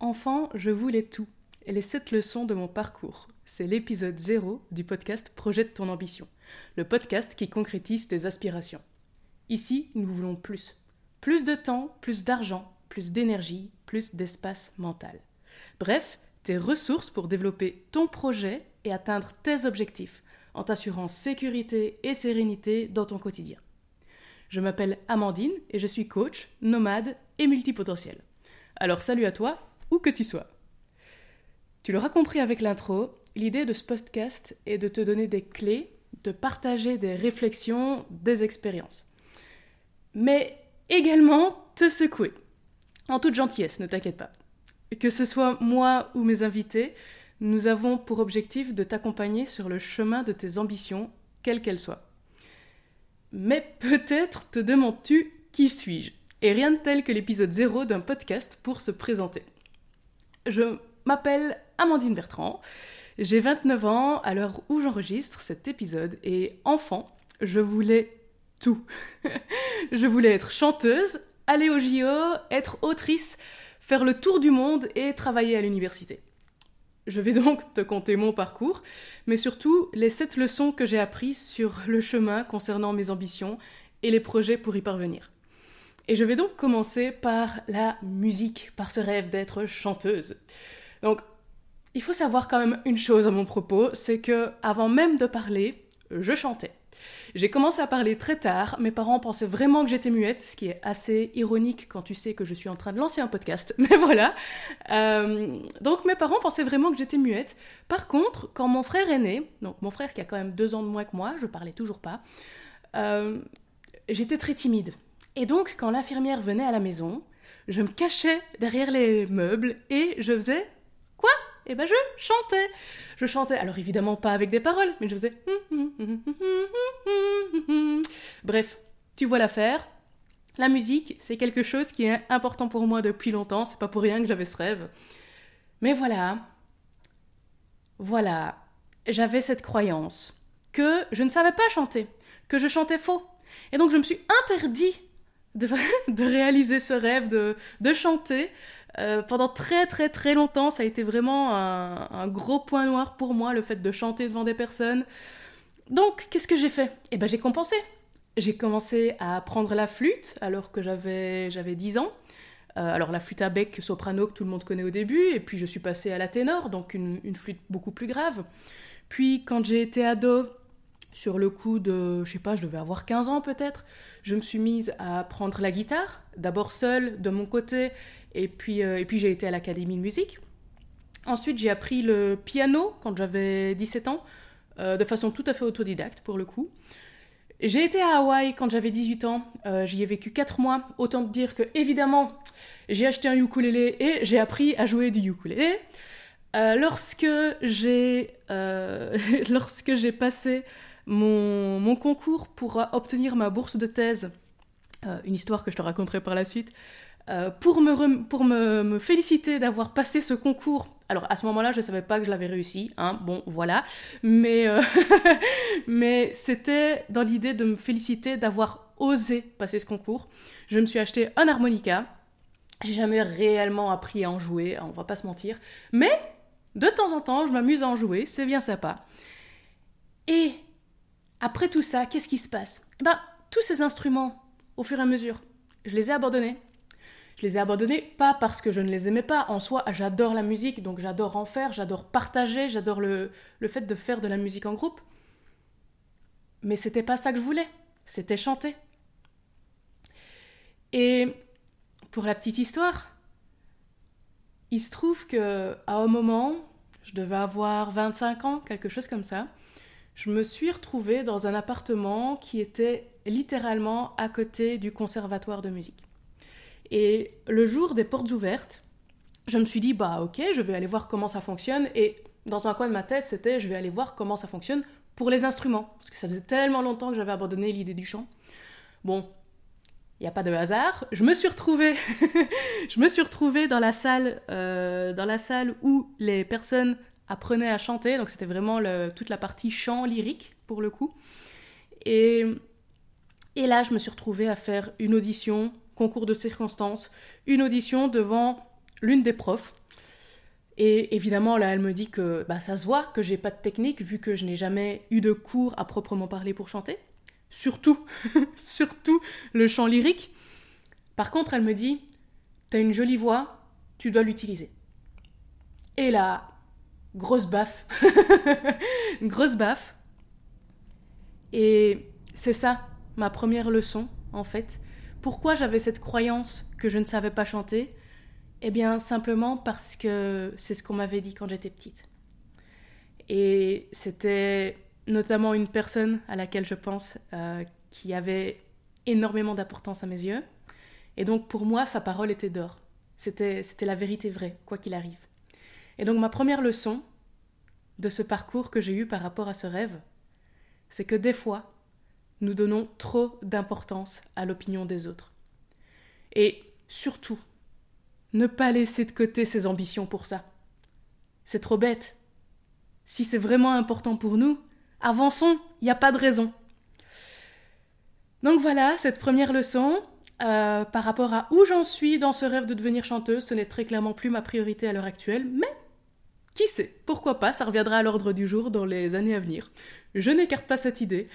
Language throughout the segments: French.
Enfant, je voulais tout. Et les sept leçons de mon parcours. C'est l'épisode 0 du podcast Projette ton ambition. Le podcast qui concrétise tes aspirations. Ici, nous voulons plus. Plus de temps, plus d'argent, plus d'énergie, plus d'espace mental. Bref, tes ressources pour développer ton projet et atteindre tes objectifs, en t'assurant sécurité et sérénité dans ton quotidien. Je m'appelle Amandine et je suis coach, nomade et multipotentiel. Alors salut à toi, où que tu sois. Tu l'auras compris avec l'intro, l'idée de ce podcast est de te donner des clés, de partager des réflexions, des expériences. Mais également te secouer. En toute gentillesse, ne t'inquiète pas. Que ce soit moi ou mes invités, nous avons pour objectif de t'accompagner sur le chemin de tes ambitions, quelles qu'elles soient. Mais peut-être te demandes-tu qui suis-je? Et rien de tel que l'épisode 0 d'un podcast pour se présenter. Je m'appelle Amandine Bertrand, j'ai 29 ans à l'heure où j'enregistre cet épisode et enfant, je voulais tout. je voulais être chanteuse, aller au JO, être autrice, faire le tour du monde et travailler à l'université. Je vais donc te conter mon parcours, mais surtout les 7 leçons que j'ai apprises sur le chemin concernant mes ambitions et les projets pour y parvenir. Et je vais donc commencer par la musique, par ce rêve d'être chanteuse. Donc, il faut savoir quand même une chose à mon propos, c'est que avant même de parler, je chantais. J'ai commencé à parler très tard, mes parents pensaient vraiment que j'étais muette, ce qui est assez ironique quand tu sais que je suis en train de lancer un podcast, mais voilà. Euh, donc mes parents pensaient vraiment que j'étais muette. Par contre, quand mon frère est né, donc mon frère qui a quand même deux ans de moins que moi, je parlais toujours pas, euh, j'étais très timide. Et donc, quand l'infirmière venait à la maison, je me cachais derrière les meubles et je faisais quoi? Eh ben, je chantais. Je chantais, alors évidemment pas avec des paroles, mais je faisais. Bref, tu vois l'affaire. La musique, c'est quelque chose qui est important pour moi depuis longtemps, c'est pas pour rien que j'avais ce rêve. Mais voilà, voilà, j'avais cette croyance que je ne savais pas chanter, que je chantais faux. Et donc je me suis interdit de, réaliser ce rêve, de, de chanter. Euh, pendant très très très longtemps, ça a été vraiment un, gros point noir pour moi, le fait de chanter devant des personnes. Donc, qu'est-ce que j'ai fait? Eh ben, j'ai compensé. J'ai commencé à apprendre la flûte alors que j'avais, j'avais 10 ans. Euh, alors la flûte à bec soprano que tout le monde connaît au début, et puis je suis passée à la ténor, donc une, une flûte beaucoup plus grave. Puis quand j'ai été ado, sur le coup de, je sais pas, je devais avoir 15 ans peut-être, je me suis mise à apprendre la guitare, d'abord seule, de mon côté, et puis, euh, puis j'ai été à l'académie de musique. Ensuite, j'ai appris le piano quand j'avais 17 ans, euh, de façon tout à fait autodidacte pour le coup. J'ai été à Hawaï quand j'avais 18 ans, euh, j'y ai vécu 4 mois, autant te dire que évidemment j'ai acheté un ukulélé et j'ai appris à jouer du ukulélé. lorsque j'ai lorsque j'ai passé mon, concours pour obtenir ma bourse de thèse, euh, une histoire que je te raconterai par la suite, euh, pour, me, pour me, féliciter d'avoir passé ce concours. Alors à ce moment-là, je ne savais pas que je l'avais réussi, hein, bon voilà, mais, euh, mais c'était dans l'idée de me féliciter d'avoir osé passer ce concours. Je me suis acheté un harmonica, j'ai jamais réellement appris à en jouer, on va pas se mentir, mais de temps en temps, je m'amuse à en jouer, c'est bien sympa. Et après tout ça, qu'est-ce qui se passe? Eh ben, Tous ces instruments, au fur et à mesure, je les ai abandonnés. Je les ai abandonnés pas parce que je ne les aimais pas. En soi, j'adore la musique, donc j'adore en faire, j'adore partager, j'adore le, fait de faire de la musique en groupe. Mais c'était pas ça que je voulais. C'était chanter. Et pour la petite histoire, il se trouve que à un moment, je devais avoir 25 ans, quelque chose comme ça, je me suis retrouvée dans un appartement qui était littéralement à côté du conservatoire de musique. Et le jour des portes ouvertes, je me suis dit, bah ok, je vais aller voir comment ça fonctionne. Et dans un coin de ma tête, c'était, je vais aller voir comment ça fonctionne pour les instruments. Parce que ça faisait tellement longtemps que j'avais abandonné l'idée du chant. Bon, il n'y a pas de hasard. Je me suis retrouvée, je me suis dans la salle, euh, dans la salle où les personnes apprenait à chanter, donc c'était vraiment toute la partie chant lyrique pour le coup. Et, et là, je me suis retrouvée à faire une audition, concours de circonstances, une audition devant l'une des profs. Et évidemment, là, elle me dit que bah, ça se voit que j'ai pas de technique vu que je n'ai jamais eu de cours à proprement parler pour chanter. Surtout, surtout le chant lyrique. Par contre, elle me dit, t'as une jolie voix, tu dois l'utiliser. Et là, grosse baffe. grosse baffe. Et c'est ça, ma première leçon, en fait. Pourquoi j'avais cette croyance que je ne savais pas chanter? Eh bien, simplement parce que c'est ce qu'on m'avait dit quand j'étais petite. Et c'était notamment une personne à laquelle je pense euh, qui avait énormément d'importance à mes yeux. Et donc pour moi, sa parole était d'or. C'était, c'était la vérité vraie, quoi qu'il arrive. Et donc ma première leçon de ce parcours que j'ai eu par rapport à ce rêve, c'est que des fois, nous donnons trop d'importance à l'opinion des autres. Et surtout, ne pas laisser de côté ses ambitions pour ça. C'est trop bête. Si c'est vraiment important pour nous, avançons, il n'y a pas de raison. Donc voilà, cette première leçon, euh, par rapport à où j'en suis dans ce rêve de devenir chanteuse, ce n'est très clairement plus ma priorité à l'heure actuelle, mais qui sait, pourquoi pas, ça reviendra à l'ordre du jour dans les années à venir. Je n'écarte pas cette idée.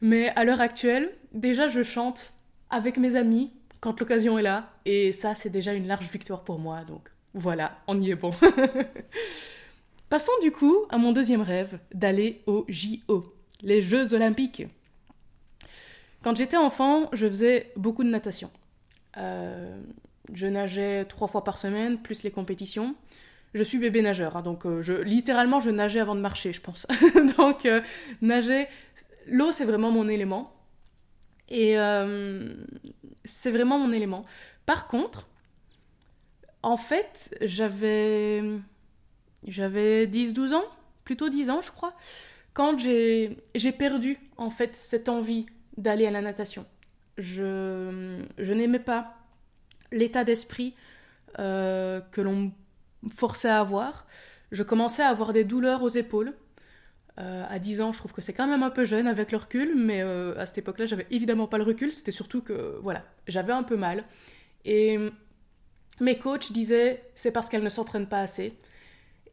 Mais à l'heure actuelle, déjà je chante avec mes amis quand l'occasion est là, et ça c'est déjà une large victoire pour moi, donc voilà, on y est bon. Passons du coup à mon deuxième rêve, d'aller aux JO, les Jeux olympiques. Quand j'étais enfant, je faisais beaucoup de natation. Euh, je nageais trois fois par semaine, plus les compétitions. Je suis bébé nageur, hein, donc euh, je, littéralement je nageais avant de marcher, je pense. donc euh, nager, l'eau, c'est vraiment mon élément. Et euh, c'est vraiment mon élément. Par contre, en fait, j'avais j'avais 10-12 ans, plutôt 10 ans, je crois, quand j'ai perdu, en fait, cette envie d'aller à la natation. Je, je n'aimais pas l'état d'esprit que l'on forçait à avoir. Je commençais à avoir des douleurs aux épaules. Euh, à 10 ans, je trouve que c'est quand même un peu jeune avec le recul, mais euh, à cette époque-là, j'avais évidemment pas le recul, c'était surtout que, voilà, j'avais un peu mal. Et mes coachs disaient, c'est parce qu'elle ne s'entraîne pas assez.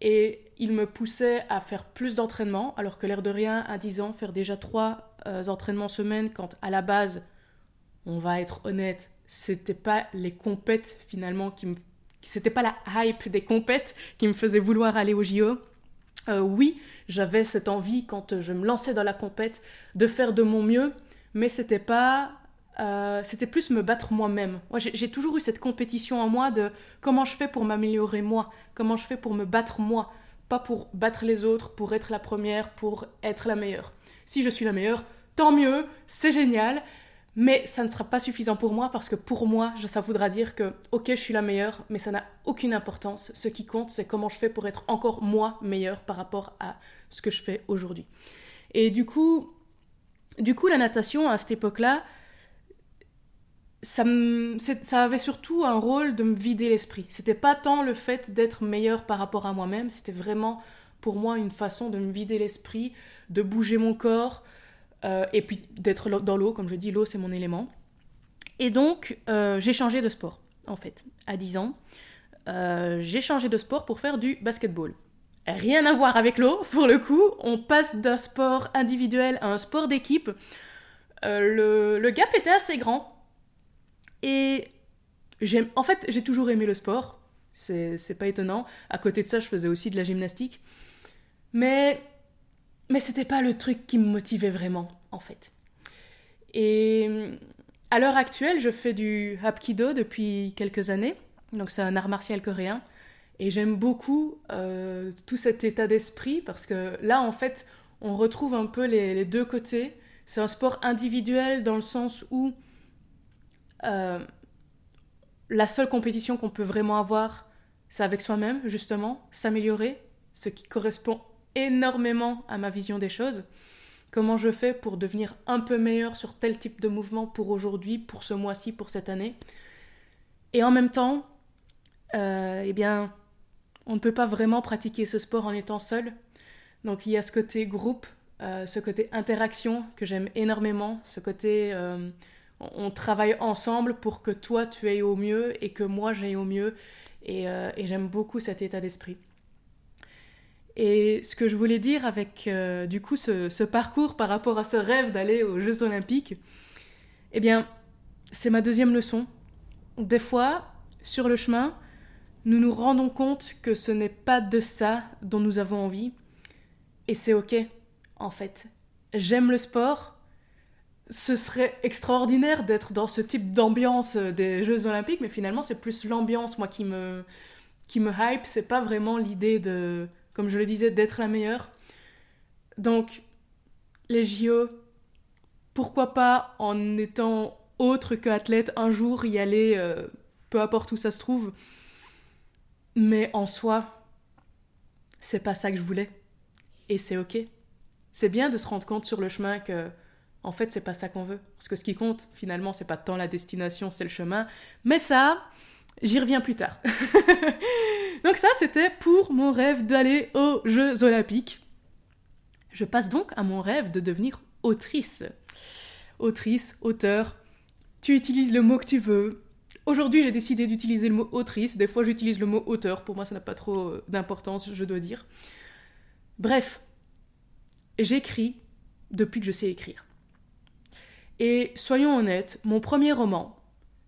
Et ils me poussaient à faire plus d'entraînement, alors que l'air de rien, à 10 ans, faire déjà 3 euh, entraînements semaine, quand à la base, on va être honnête, c'était pas les compètes finalement qui me. C'était pas la hype des compètes qui me faisait vouloir aller au JO euh, oui, j'avais cette envie quand je me lançais dans la compète de faire de mon mieux, mais c'était pas euh, c'était plus me battre moi-même. Moi, j'ai toujours eu cette compétition en moi de comment je fais pour m'améliorer moi, comment je fais pour me battre moi, pas pour battre les autres, pour être la première, pour être la meilleure. Si je suis la meilleure, tant mieux, c'est génial, mais ça ne sera pas suffisant pour moi parce que pour moi, ça voudra dire que, ok, je suis la meilleure, mais ça n'a aucune importance. Ce qui compte, c'est comment je fais pour être encore moi meilleure par rapport à ce que je fais aujourd'hui. Et du coup, du coup, la natation à cette époque-là, ça, avait surtout un rôle de me vider l'esprit. C'était pas tant le fait d'être meilleure par rapport à moi-même, c'était vraiment pour moi une façon de me vider l'esprit, de bouger mon corps, euh, et puis d'être dans l'eau, comme je dis, l'eau c'est mon élément. Et donc euh, j'ai changé de sport, en fait, à 10 ans. Euh, j'ai changé de sport pour faire du basketball. Rien à voir avec l'eau, pour le coup, on passe d'un sport individuel à un sport d'équipe. Le, le, gap était assez grand. Et en fait, j'ai toujours aimé le sport, c'est pas étonnant. À côté de ça, je faisais aussi de la gymnastique. Mais mais c'était pas le truc qui me motivait vraiment, en fait. Et à l'heure actuelle, je fais du Hapkido depuis quelques années. Donc c'est un art martial coréen. Et j'aime beaucoup euh, tout cet état d'esprit parce que là, en fait, on retrouve un peu les, deux côtés. C'est un sport individuel dans le sens où euh, la seule compétition qu'on peut vraiment avoir, c'est avec soi-même, justement, s'améliorer, ce qui correspond énormément à ma vision des choses. Comment je fais pour devenir un peu meilleur sur tel type de mouvement pour aujourd'hui, pour ce mois-ci, pour cette année? Et en même temps, euh, eh bien, on ne peut pas vraiment pratiquer ce sport en étant seul. Donc il y a ce côté groupe, euh, ce côté interaction que j'aime énormément, ce côté euh, on travaille ensemble pour que toi tu ailles au mieu et que moi j'aille au mieux Et, j'aime beaucoup cet état d'esprit. Et ce que je voulais dire avec euh, du coup ce, parcours par rapport à ce rêve d'aller aux Jeux Olympiques, eh bien, c'est ma deuxième leçon. Des fois, sur le chemin, nous nous rendons compte que ce n'est pas de ça dont nous avons envie. Et c'est ok, en fait. J'aime le sport. Ce serait extraordinaire d'être dans ce type d'ambiance des Jeux Olympiques, mais finalement, c'est plus l'ambiance, moi, qui me, qui me hype. C'est pas vraiment l'idée de, comme je le disais, d'être la meilleure. Donc, les JO, pourquoi pas, en étant autre que athlète, un jour y aller, euh, peu importe où ça se trouve. Mais en soi, c'est pas ça que je voulais. Et c'est ok. C'est bien de se rendre compte sur le chemin que, en fait, c'est pas ça qu'on veut. Parce que ce qui compte, finalement, c'est pas tant la destination, c'est le chemin. Mais ça, j'y reviens plus tard. donc ça, c'était pour mon rêve d'aller aux Jeux Olympiques. Je passe donc à mon rêve de devenir autrice. Autrice, auteur, tu utilises le mot que tu veux. Aujourd'hui, j'ai décidé d'utiliser le mot autrice. Des fois, j'utilise le mot auteur. Pour moi, ça n'a pas trop euh, d'importance, je dois dire. Bref, j'écris depuis que je sais écrire. Et soyons honnêtes, mon premier roman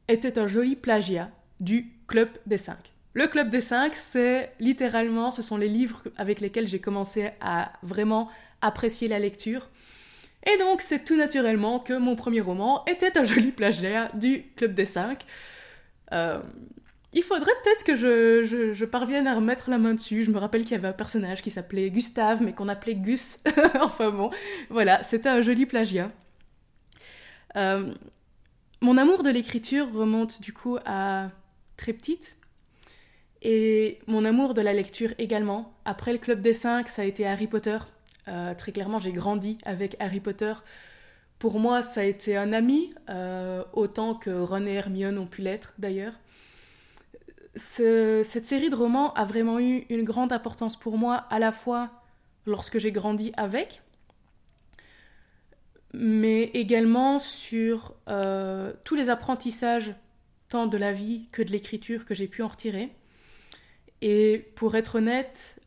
était un joli plagiat du Club des Cinq. Le Club des Cinq, c'est littéralement, ce sont les livres avec lesquels j'ai commencé à vraiment apprécier la lecture. Et donc, c'est tout naturellement que mon premier roman était un joli plagiat du Club des Cinq. Euh, il faudrait peut-être que je, je, parvienne à remettre la main dessus. Je me rappelle qu'il y avait un personnage qui s'appelait Gustave, mais qu'on appelait Gus. enfin bon, voilà, c'était un joli plagiat. Euh, mon amour de l'écriture remonte du coup à très petite. Et mon amour de la lecture également. Après le Club des Cinq, ça a été Harry Potter. Euh, très clairement, j'ai grandi avec Harry Potter. Pour moi, ça a été un ami, euh, autant que Ron et Hermione ont pu l'être d'ailleurs. cette série de romans a vraiment eu une grande importance pour moi, à la fois lorsque j'ai grandi avec, mais également sur euh, tous les apprentissages, tant de la vie que de l'écriture, que j'ai pu en retirer. Et pour être honnête,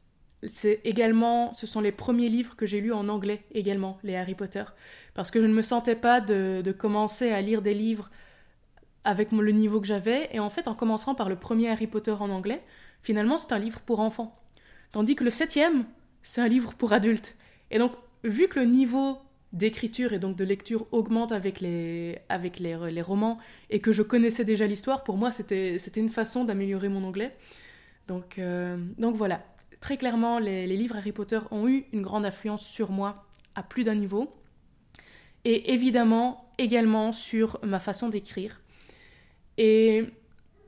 c'est également, ce sont les premiers livres que j'ai lus en anglais également, les Harry Potter, parce que je ne me sentais pas de, commencer à lire des livres avec le niveau que j'avais, et en fait, en commençant par le premier Harry Potter en anglais, finalement, c'est un livre pour enfants, tandis que le septième, c'est un livre pour adultes. Et donc, vu que le niveau d'écriture et donc de lecture augmente avec les, avec les, les romans, et que je connaissais déjà l'histoire, pour moi, c'était une façon d'améliorer mon anglais. Donc, euh, donc voilà, très clairement, les, livres Harry Potter ont eu une grande influence sur moi à plus d'un niveau. Et évidemment, également sur ma façon d'écrire. Et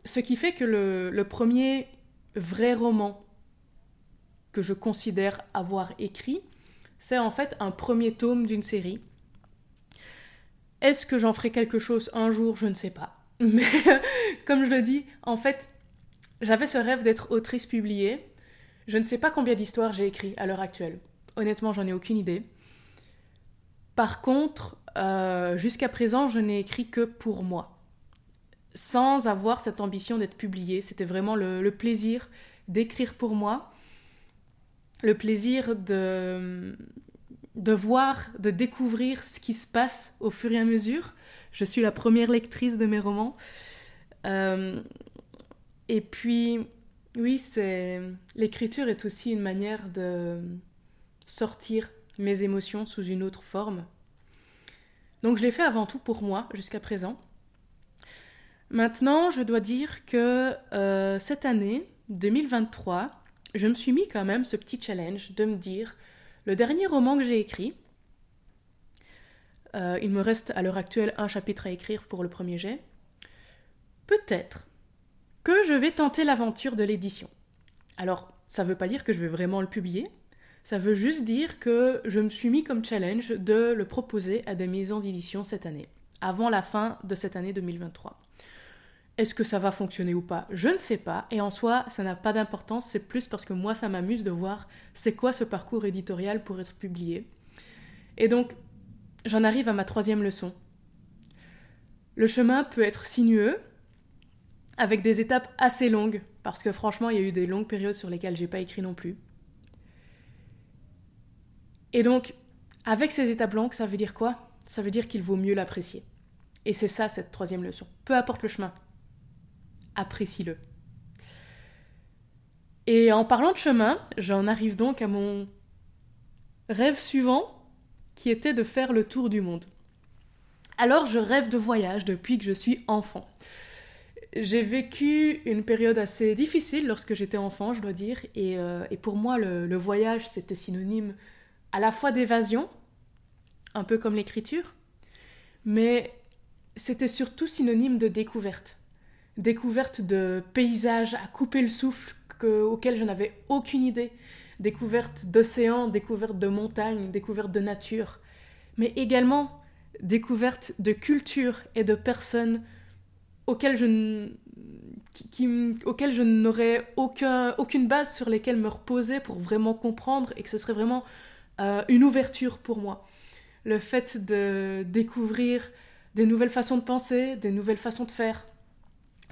ce qui fait que le, premier vrai roman que je considère avoir écrit, c'est en fait un premier tome d'une série. Est-ce que j'en ferai quelque chose un jour? Je ne sais pas. Mais comme je le dis, en fait, j'avais ce rêve d'être autrice publiée je ne sais pas combien d'histoires j'ai écrit à l'heure actuelle. Honnêtement, j'en ai aucune idée. Par contre, euh, jusqu'à présent, je n'ai écrit que pour moi. Sans avoir cette ambition d'être publié. C'était vraiment le, plaisir d'écrire pour moi. Le plaisir de, voir, de découvrir ce qui se passe au fur et à mesure. Je suis la première lectrice de mes romans. Euh, et puis, oui, c'est l'écriture est aussi une manière de sortir mes émotions sous une autre forme. Donc je l'ai fait avant tout pour moi jusqu'à présent. Maintenant, je dois dire que euh, cette année, 2023, je me suis mis quand même ce petit challenge de me dire le dernier roman que j'ai écrit, euh, il me reste à l'heure actuelle un chapitre à écrire pour le premier jet, peut-être que je vais tenter l'aventure de l'édition. Alors, ça ne veut pas dire que je vais vraiment le publier, ça veut juste dire que je me suis mis comme challenge de le proposer à des maisons d'édition cette année, avant la fin de cette année 2023. Est-ce que ça va fonctionner ou pas? Je ne sais pas, et en soi, ça n'a pas d'importance, c'est plus parce que moi, ça m'amuse de voir c'est quoi ce parcours éditorial pour être publié. Et donc, j'en arrive à ma troisième leçon. Le chemin peut être sinueux, avec des étapes assez longues parce que franchement, il y a eu des longues périodes sur lesquelles j'ai pas écrit non plus. Et donc, avec ces étapes blanches, ça veut dire quoi? Ça veut dire qu'il vaut mieux l'apprécier. Et c'est ça cette troisième leçon. Peu importe le chemin, apprécie-le. Et en parlant de chemin, j'en arrive donc à mon rêve suivant, qui était de faire le tour du monde. Alors je rêve de voyage depuis que je suis enfant. J'ai vécu une période assez difficile lorsque j'étais enfant, je dois dire, et, euh, pour moi le voyage c'était synonyme à la fois d'évasion, un peu comme l'écriture, mais c'était surtout synonyme de découverte. Découverte de paysages à couper le souffle auxquels je n'avais aucune idée. Découverte d'océans, découverte de montagnes, découverte de nature. Mais également découverte de culture et de personnes auxquelles je, n'aurais aucun, aucune base sur lesquelles me reposer pour vraiment comprendre et que ce serait vraiment euh, une ouverture pour moi. Le fait de découvrir des nouvelles façons de penser, des nouvelles façons de faire.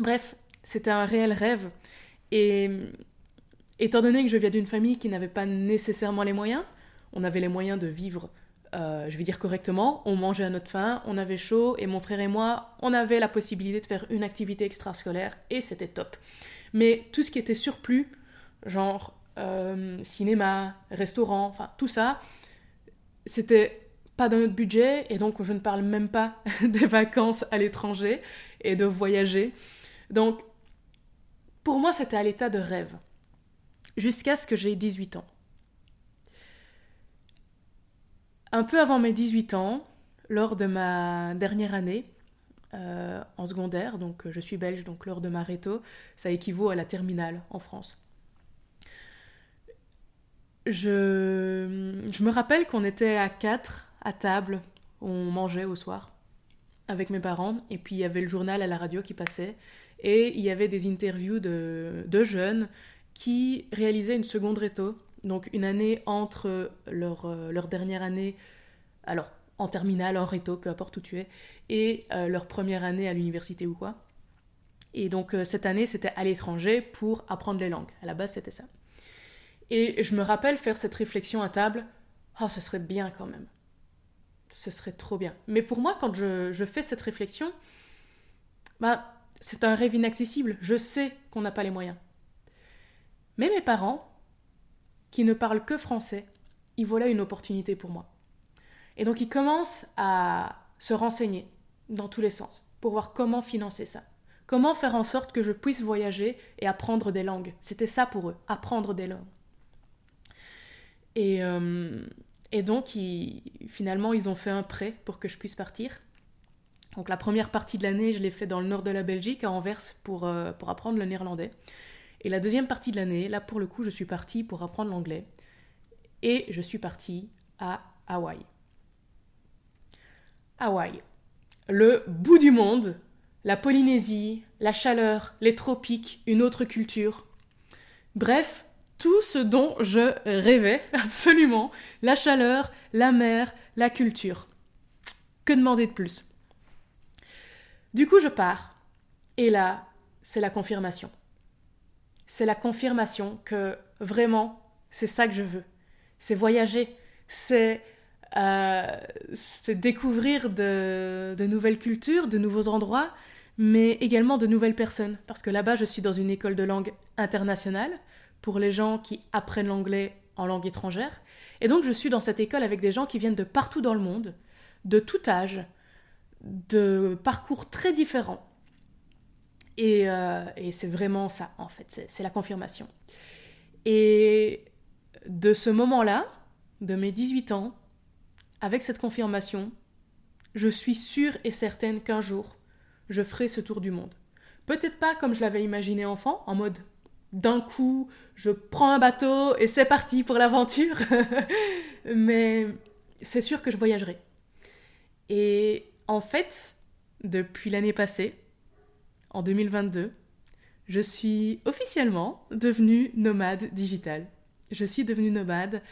Bref, c'était un réel rêve. Et étant donné que je viens d'une famille qui n'avait pas nécessairement les moyens, on avait les moyens de vivre, euh, je vais dire correctement, on mangeait à notre faim, on avait chaud, et mon frère et moi, on avait la possibilité de faire une activité extrascolaire, et c'était top. Mais tout ce qui était surplus, genre euh, cinéma, restaurant, enfin tout ça, c'était pas dans notre budget et donc je ne parle même pas des vacances à l'étranger et de voyager. Donc pour moi c'était à l'état de rêve jusqu'à ce que j'ai 18 ans. Un peu avant mes 18 ans, lors de ma dernière année euh, en secondaire, donc je suis belge, donc lors de ma réto, ça équivaut à la terminale en France je, je me rappelle qu'on était à quatre à table, on mangeait au soir avec mes parents, et puis il y avait le journal à la radio qui passait, et il y avait des interviews de, de jeunes qui réalisaient une seconde réto, donc une année entre leur, euh, leur dernière année, alors en terminale, en réto, peu importe où tu es, et euh, leur première année à l'université ou quoi. Et donc euh, cette année, c'était à l'étranger pour apprendre les langues. À la base, c'était ça. Et je me rappelle faire cette réflexion à table. Oh, ce serait bien quand même. Ce serait trop bien. Mais pour moi, quand je, fais cette réflexion, bah, c'est un rêve inaccessible. Je sais qu'on n'a pas les moyens. Mais mes parents, qui ne parlent que français, ils voilà une opportunité pour moi. Et donc ils commencent à se renseigner dans tous les sens pour voir comment financer ça. Comment faire en sorte que je puisse voyager et apprendre des langues. C'était ça pour eux, apprendre des langues. Et, euh, et donc, finalement, ils ont fait un prêt pour que je puisse partir. Donc la première partie de l'année, je l'ai fait dans le nord de la Belgique, à Anvers, pour, euh, pour apprendre le néerlandais. Et la deuxième partie de l'année, là pour le coup, je suis partie pour apprendre l'anglais. Et je suis partie à Hawaï. Hawaï. Le bout du monde, la Polynésie, la chaleur, les tropiques, une autre culture. Bref, tout ce dont je rêvais, absolument. La chaleur, la mer, la culture. Que demander de plus? Du coup, je pars. Et là, c'est la confirmation. C'est la confirmation que vraiment, c'est ça que je veux. C'est voyager. C'est euh, découvrir de, de nouvelles cultures, de nouveaux endroits, mais également de nouvelles personnes. Parce que là-bas, je suis dans une école de langue internationale pour les gens qui apprennent l'anglais en langue étrangère. Et donc je suis dans cette école avec des gens qui viennent de partout dans le monde, de tout âge, de parcours très différents. Et, euh, c'est vraiment ça, en fait, c'est la confirmation. Et de ce moment-là, de mes 18 ans, avec cette confirmation, je suis sûre et certaine qu'un jour, je ferai ce tour du monde. Peut-être pas comme je l'avais imaginé enfant, en mode d'un coup, je prends un bateau et c'est parti pour l'aventure. Mais c'est sûr que je voyagerai. Et en fait, depuis l'année passée, en 2022, je suis officiellement devenue nomade digitale. Je suis devenue nomade.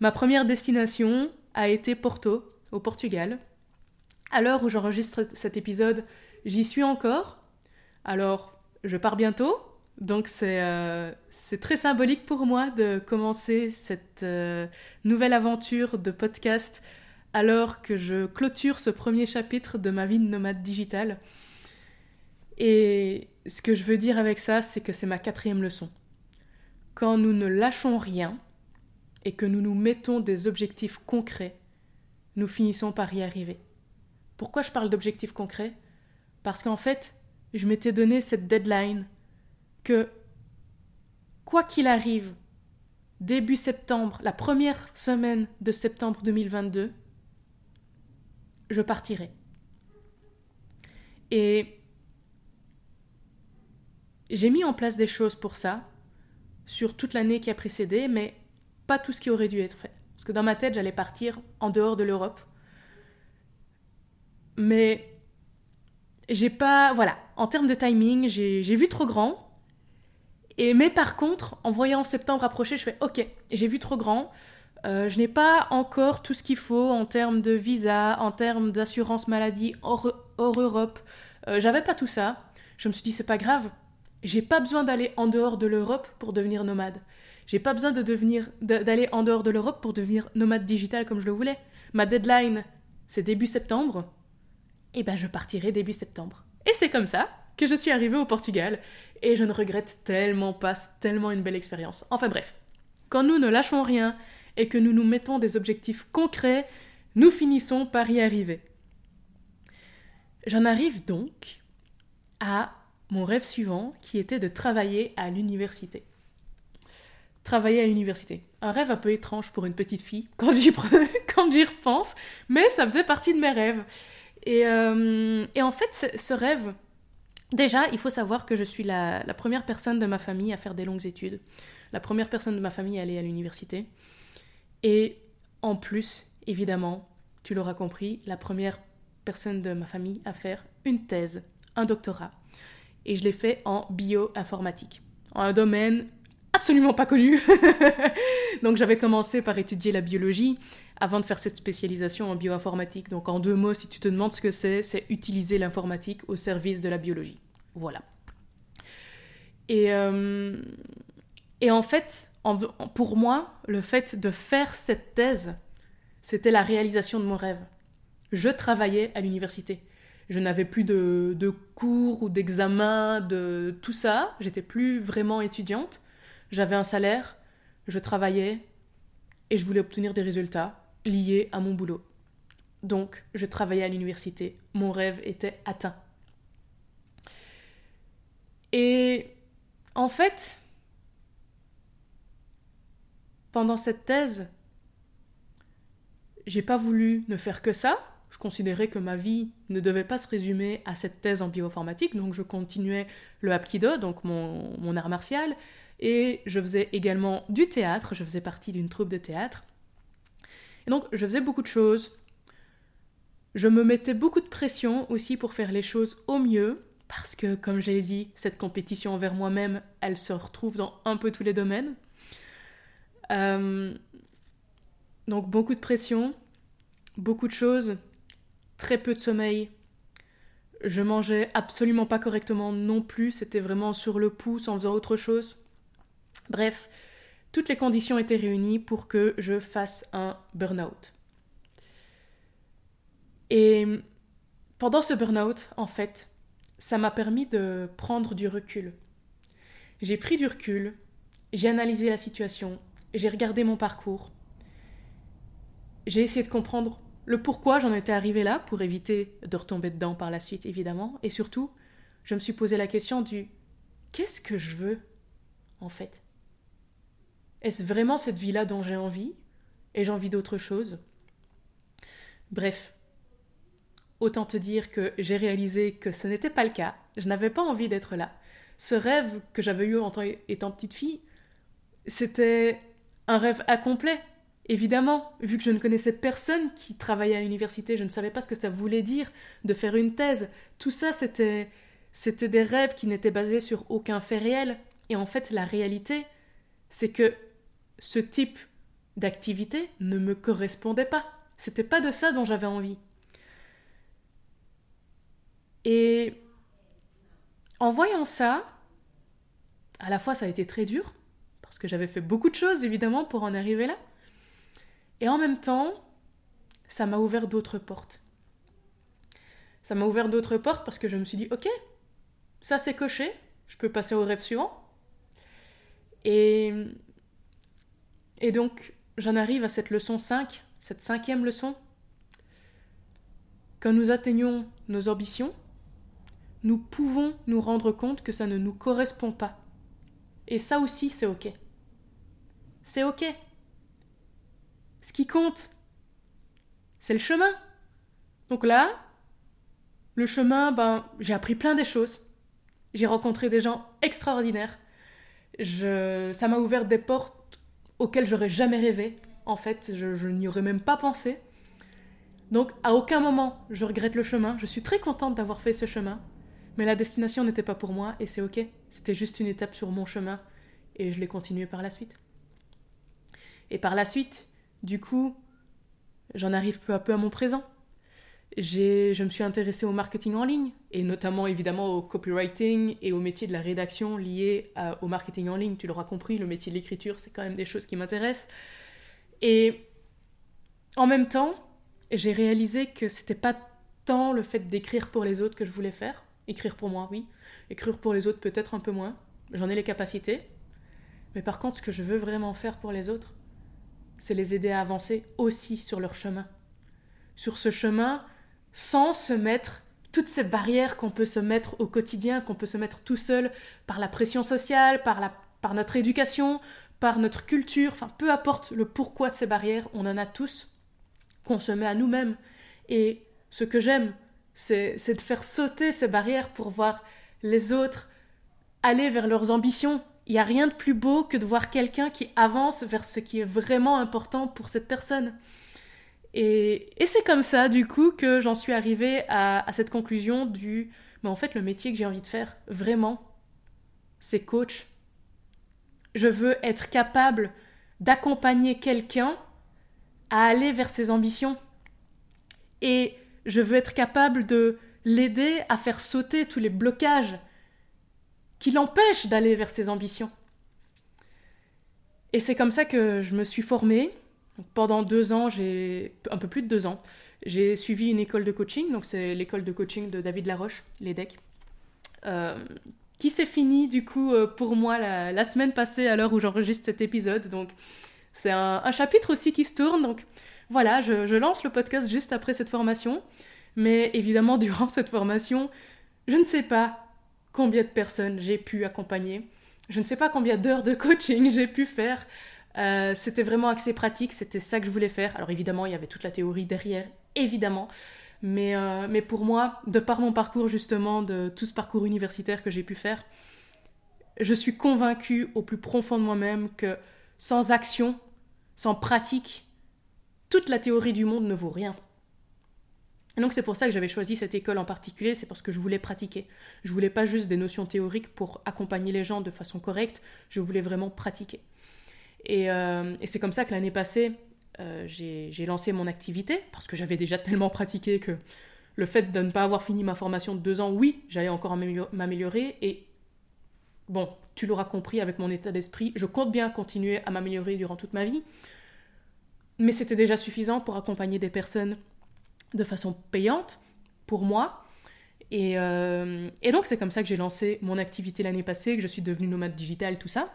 Ma première destination a été Porto, au Portugal. À l'heure où j'enregistre cet épisode, j'y suis encore. Alors, je pars bientôt, Donc c'est c'est très symbolique pour moi de commencer cette nouvelle aventure de podcast alors que je clôture ce premier chapitre de ma vie de nomade digitale. Et ce que je veux dire avec ça, c'est que c'est ma quatrième leçon. Quand nous ne lâchons rien et que nous nous mettons des objectifs concrets, nous finissons par y arriver. Pourquoi je parle d'objectifs concrets? Parce qu'en fait, je m'étais donné cette deadline que, quoi qu'il arrive, début septembre, la première semaine de septembre 2022, je partirai. Et j'ai mis en place des choses pour ça, sur toute l'année qui a précédé, mais pas tout ce qui aurait dû être fait. Parce que dans ma tête, j'allais partir en dehors de l'Europe. Mais j'ai pas. Voilà, en termes de timing, j'ai vu trop grand. Et, mais par contre, en voyant septembre approcher, je fais Ok, j'ai vu trop grand. Euh, je n'ai pas encore tout ce qu'il faut en termes de visa, en termes d'assurance maladie hors, Europe. Euh, j'avais pas tout ça. Je me suis dit, c'est pas grave. J'ai pas besoin d'aller en dehors de l'Europe pour devenir nomade. J'ai pas besoin de d'aller en dehors de l'Europe pour devenir nomade digital comme je le voulais. Ma deadline, c'est début septembre. Et eh ben je partirai début septembre. Et c'est comme ça que je suis arrivée au Portugal et je ne regrette tellement pas, tellement une belle expérience. Enfin bref, quand nous ne lâchons rien et que nous nous mettons des objectifs concrets, nous finissons par y arriver. J'en arrive donc à mon rêve suivant qui était de travailler à l'université. Travailler à l'université. Un rêve un peu étrange pour une petite fille quand j'y, repense, mais ça faisait partie de mes rêves. Et, euh, en fait, ce, rêve, déjà, il faut savoir que je suis la, la première personne de ma famille à faire des longues études, la première personne de ma famille à aller à l'université. Et en plus, évidemment, tu l'auras compris, la première personne de ma famille à faire une thèse, un doctorat. Et je l'ai fait en bioinformatique, un domaine absolument pas connu. Donc j'avais commencé par étudier la biologie avant de faire cette spécialisation en bioinformatique. Donc en deux mots, si tu te demandes ce que c'est, c'est utiliser l'informatique au service de la biologie. Voilà. Et, euh, et en fait, pour moi, le fait de faire cette thèse, c'était la réalisation de mon rêve. Je travaillais à l'université. Je n'avais plus de, cours ou d'examens, de tout ça. J'étais plus vraiment étudiante. J'avais un salaire, je travaillais et je voulais obtenir des résultats liés à mon boulot. Donc, je travaillais à l'université. Mon rêve était atteint. Et en fait, pendant cette thèse, j'ai pas voulu ne faire que ça. Je considérais que ma vie ne devait pas se résumer à cette thèse en bioinformatique, donc je continuais le Hapkido, donc mon, mon art martial, et je faisais également du théâtre, je faisais partie d'une troupe de théâtre. Et donc je faisais beaucoup de choses. Je me mettais beaucoup de pression aussi pour faire les choses au mieux, parce que comme j'ai dit, cette compétition envers moi-même, elle se retrouve dans un peu tous les domaines. Euh, donc beaucoup de pression, beaucoup de choses, très peu de sommeil. Je mangeais absolument pas correctement non plus, c'était vraiment sur le pouce en faisant autre chose. Bref, toutes les conditions étaient réunies pour que je fasse un burn-out. Et pendant ce burn-out, en fait, ça m'a permis de prendre du recul. J'ai pris du recul, j'ai analysé la situation, j'ai regardé mon parcours. J'ai essayé de comprendre le pourquoi j'en étais arrivée là, pour éviter de retomber dedans par la suite, évidemment. Et surtout, je me suis posé la question du qu'est-ce que je veux, en fait? Est-ce vraiment cette vie-là dont j'ai envie Et j'ai envie d'autre chose? Bref, autant te dire que j'ai réalisé que ce n'était pas le cas. Je n'avais pas envie d'être là. Ce rêve que j'avais eu en étant petite fille, c'était un rêve incomplet, évidemment, vu que je ne connaissais personne qui travaillait à l'université, je ne savais pas ce que ça voulait dire de faire une thèse. Tout ça, c'était c'était des rêves qui n'étaient basés sur aucun fait réel. Et en fait, la réalité, c'est que ce type d'activité ne me correspondait pas. C'était pas de ça dont j'avais envie. Et en voyant ça, à la fois ça a été très dur, parce que j'avais fait beaucoup de choses évidemment pour en arriver là, et en même temps, ça m'a ouvert d'autres portes. Ça m'a ouvert d'autres portes parce que je me suis dit, ok, ça c'est coché, je peux passer au rêve suivant. Et, et donc, j'en arrive à cette leçon 5, cette cinquième leçon. Quand nous atteignons nos ambitions, nous pouvons nous rendre compte que ça ne nous correspond pas. Et ça aussi, c'est OK. C'est OK. Ce qui compte, c'est le chemin. Donc là, le chemin, ben, j'ai appris plein des choses. J'ai rencontré des gens extraordinaires. Ça m'a ouvert des portes auxquelles j'aurais jamais rêvé. En fait, je, je n'y aurais même pas pensé. Donc, à aucun moment, je regrette le chemin. Je suis très contente d'avoir fait ce chemin. Mais la destination n'était pas pour moi et c'est ok. C'était juste une étape sur mon chemin et je l'ai continué par la suite. Et par la suite, du coup, j'en arrive peu à peu à mon présent je me suis intéressée au marketing en ligne, et notamment évidemment au copywriting et au métier de la rédaction lié au marketing en ligne. Tu l'auras compris, le métier de l'écriture, c'est quand même des choses qui m'intéressent. Et en même temps, j'ai réalisé que c'était pas tant le fait d'écrire pour les autres que je voulais faire. Écrire pour moi, oui. Écrire pour les autres, peut-être un peu moins. J'en ai les capacités. Mais par contre, ce que je veux vraiment faire pour les autres, c'est les aider à avancer aussi sur leur chemin. Sur ce chemin sans se mettre toutes ces barrières qu'on peut se mettre au quotidien, qu'on peut se mettre tout seul par la pression sociale, par, la, par notre éducation, par notre culture, enfin peu importe le pourquoi de ces barrières, on en a tous, qu'on se met à nous-mêmes. Et ce que j'aime, c'est de faire sauter ces barrières pour voir les autres aller vers leurs ambitions. Il n'y a rien de plus beau que de voir quelqu'un qui avance vers ce qui est vraiment important pour cette personne. Et, c'est comme ça, du coup, que j'en suis arrivée à, cette conclusion du... Mais en fait, le métier que j'ai envie de faire, vraiment, c'est coach. Je veux être capable d'accompagner quelqu'un à aller vers ses ambitions. Et je veux être capable de l'aider à faire sauter tous les blocages qui l'empêchent d'aller vers ses ambitions. Et c'est comme ça que je me suis formée, pendant deux ans, j'ai un peu plus de deux ans, j'ai suivi une école de coaching, donc c'est l'école de coaching de David Laroche, l'EDEC, euh, qui s'est finie du coup euh, pour moi la, semaine passée à l'heure où j'enregistre cet épisode. Donc c'est un, chapitre aussi qui se tourne. Donc voilà, je, lance le podcast juste après cette formation. Mais évidemment, durant cette formation, je ne sais pas combien de personnes j'ai pu accompagner. Je ne sais pas combien d'heures de coaching j'ai pu faire. Euh, c'était vraiment axé pratique, c'était ça que je voulais faire. Alors évidemment, il y avait toute la théorie derrière, évidemment. Mais, euh, mais pour moi, de par mon parcours justement, de tout ce parcours universitaire que j'ai pu faire, je suis convaincue au plus profond de moi-même que sans action, sans pratique, toute la théorie du monde ne vaut rien. Et donc c'est pour ça que j'avais choisi cette école en particulier, c'est parce que je voulais pratiquer. Je voulais pas juste des notions théoriques pour accompagner les gens de façon correcte, je voulais vraiment pratiquer. Euh, et, c'est comme ça que l'année passée, euh, j'ai lancé mon activité, parce que j'avais déjà tellement pratiqué que le fait de ne pas avoir fini ma formation de deux ans, oui, j'allais encore m'améliorer. Et bon, tu l'auras compris avec mon état d'esprit, je compte bien continuer à m'améliorer durant toute ma vie. Mais c'était déjà suffisant pour accompagner des personnes de façon payante, pour moi. Et, euh, et donc c'est comme ça que j'ai lancé mon activité l'année passée, que je suis devenue nomade digitale, tout ça.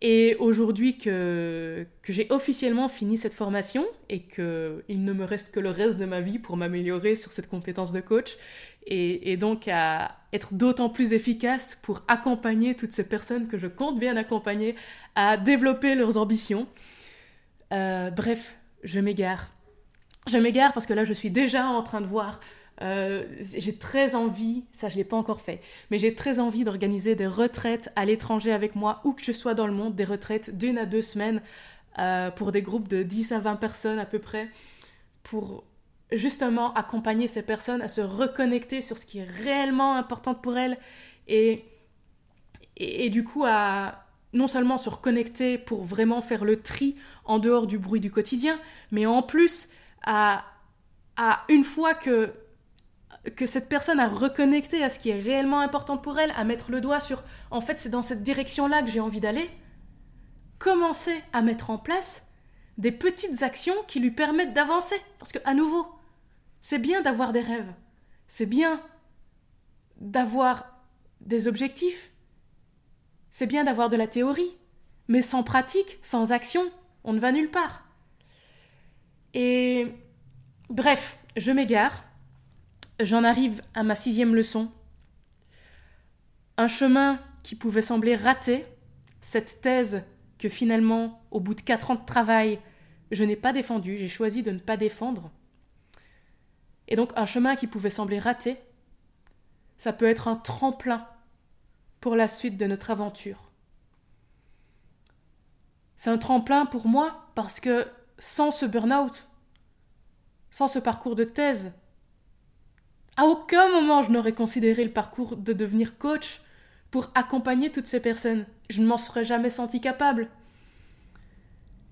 Et aujourd'hui que, que j'ai officiellement fini cette formation et qu'il ne me reste que le reste de ma vie pour m'améliorer sur cette compétence de coach et, et donc à être d'autant plus efficace pour accompagner toutes ces personnes que je compte bien accompagner à développer leurs ambitions. Euh, bref, je m'égare. Je m'égare parce que là je suis déjà en train de voir euh, j'ai très envie, ça je ne l'ai pas encore fait, mais j'ai très envie d'organiser des retraites à l'étranger avec moi, où que je sois dans le monde, des retraites d'une à deux semaines euh, pour des groupes de 10 à 20 personnes à peu près, pour justement accompagner ces personnes à se reconnecter sur ce qui est réellement important pour elles et, et, et du coup à non seulement se reconnecter pour vraiment faire le tri en dehors du bruit du quotidien, mais en plus à, une fois que que cette personne à reconnecter à ce qui est réellement important pour elle, à mettre le doigt sur en fait c'est dans cette direction-là que j'ai envie d'aller, commencer à mettre en place des petites actions qui lui permettent d'avancer. Parce que, à nouveau, c'est bien d'avoir des rêves, c'est bien d'avoir des objectifs, c'est bien d'avoir de la théorie, mais sans pratique, sans action, on ne va nulle part. Et bref, je m'égare. J'en arrive à ma sixième leçon. Un chemin qui pouvait sembler raté, cette thèse que finalement, au bout de quatre ans de travail, je n'ai pas défendu, j'ai choisi de ne pas défendre. Et donc un chemin qui pouvait sembler raté, ça peut être un tremplin pour la suite de notre aventure. C'est un tremplin pour moi parce que sans ce burn-out, sans ce parcours de thèse, à aucun moment je n'aurais considéré le parcours de devenir coach pour accompagner toutes ces personnes. Je ne m'en serais jamais senti capable.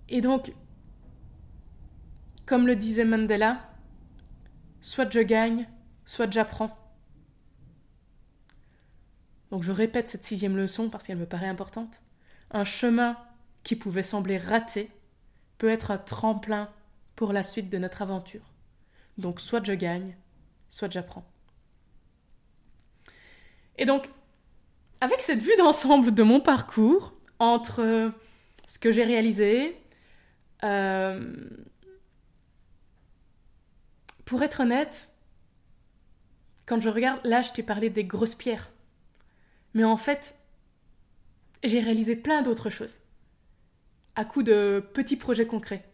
Et donc, comme le disait Mandela, soit je gagne, soit j'apprends. Donc je répète cette sixième leçon parce qu'elle me paraît importante. Un chemin qui pouvait sembler raté peut être un tremplin pour la suite de notre aventure. Donc soit je gagne, soit j'apprends. Et donc, avec cette vue d'ensemble de mon parcours, entre ce que j'ai réalisé, euh, pour être honnête, quand je regarde, là je t'ai parlé des grosses pierres. Mais en fait, j'ai réalisé plein d'autres choses. À coup de petits projets concrets.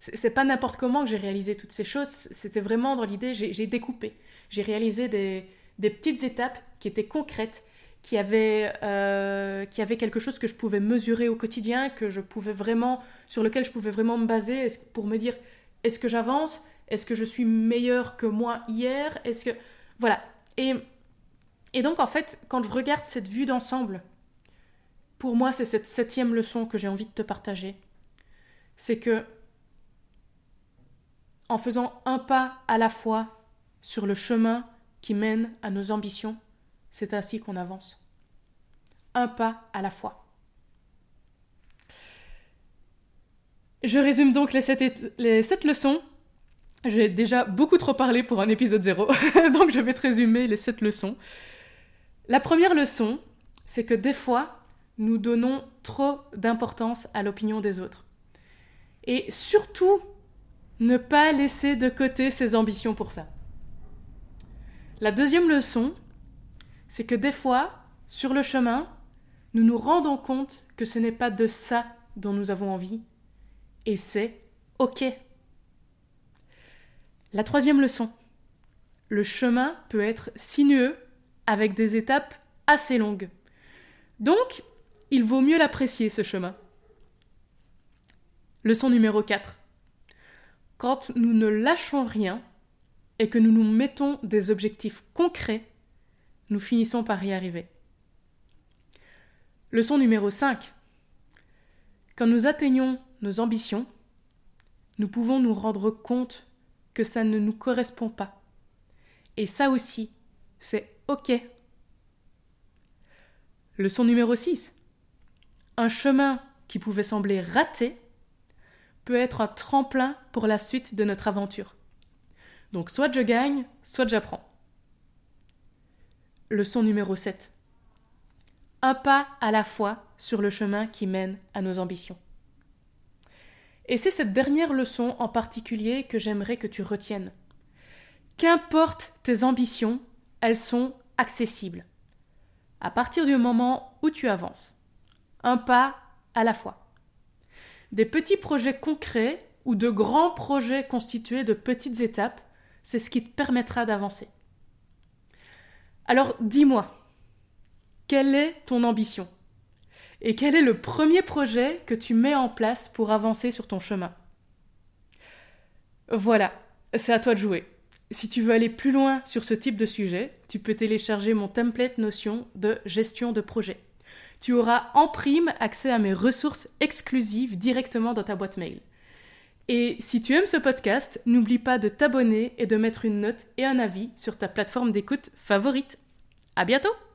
C'est pas n'importe comment que j'ai réalisé toutes ces choses, c'était vraiment dans l'idée, j'ai découpé. J'ai réalisé des, petites étapes qui étaient concrètes, qui avaient, euh, qui avaient quelque chose que je pouvais mesurer au quotidien, que je pouvais vraiment, sur lequel je pouvais vraiment me baser pour me dire est-ce que j'avance? Est-ce que je suis meilleure que moi hier? Est-ce que voilà. Et et donc en fait, quand je regarde cette vue d'ensemble, pour moi, c'est cette septième leçon que j'ai envie de te partager. C'est que en faisant un pas à la fois sur le chemin qui mène à nos ambitions, c'est ainsi qu'on avance. Un pas à la fois. Je résume donc les sept, leçons j'ai déjà beaucoup trop parlé pour un épisode zéro, donc je vais te résumer les sept leçons. La première leçon, c'est que des fois, nous donnons trop d'importance à l'opinion des autres. Et surtout, ne pas laisser de côté ses ambitions pour ça. La deuxième leçon, c'est que des fois, sur le chemin, nous nous rendons compte que ce n'est pas de ça dont nous avons envie, et c'est OK. La troisième leçon. Le chemin peut être sinueux avec des étapes assez longues. Donc, il vaut mieux l'apprécier, ce chemin. Leçon numéro 4. Quand nous ne lâchons rien et que nous nous mettons des objectifs concrets, nous finissons par y arriver. Leçon numéro 5. Quand nous atteignons nos ambitions, nous pouvons nous rendre compte que ça ne nous correspond pas. Et ça aussi, c'est OK. Leçon numéro 6. Un chemin qui pouvait sembler raté peut être un tremplin pour la suite de notre aventure. Donc soit je gagne, soit j'apprends. Leçon numéro 7. Un pas à la fois sur le chemin qui mène à nos ambitions. Et c'est cette dernière leçon en particulier que j'aimerais que tu retiennes. Qu'importe tes ambitions, elles sont accessibles. À partir du moment où tu avances. Un pas à la fois. Des petits projets concrets ou de grands projets constitués de petites étapes, c'est ce qui te permettra d'avancer. Alors dis-moi, quelle est ton ambition? Et quel est le premier projet que tu mets en place pour avancer sur ton chemin? Voilà, c'est à toi de jouer. Si tu veux aller plus loin sur ce type de sujet, tu peux télécharger mon template notion de gestion de projet. Tu auras en prime accès à mes ressources exclusives directement dans ta boîte mail. Et si tu aimes ce podcast, n'oublie pas de t'abonner et de mettre une note et un avis sur ta plateforme d'écoute favorite. À bientôt!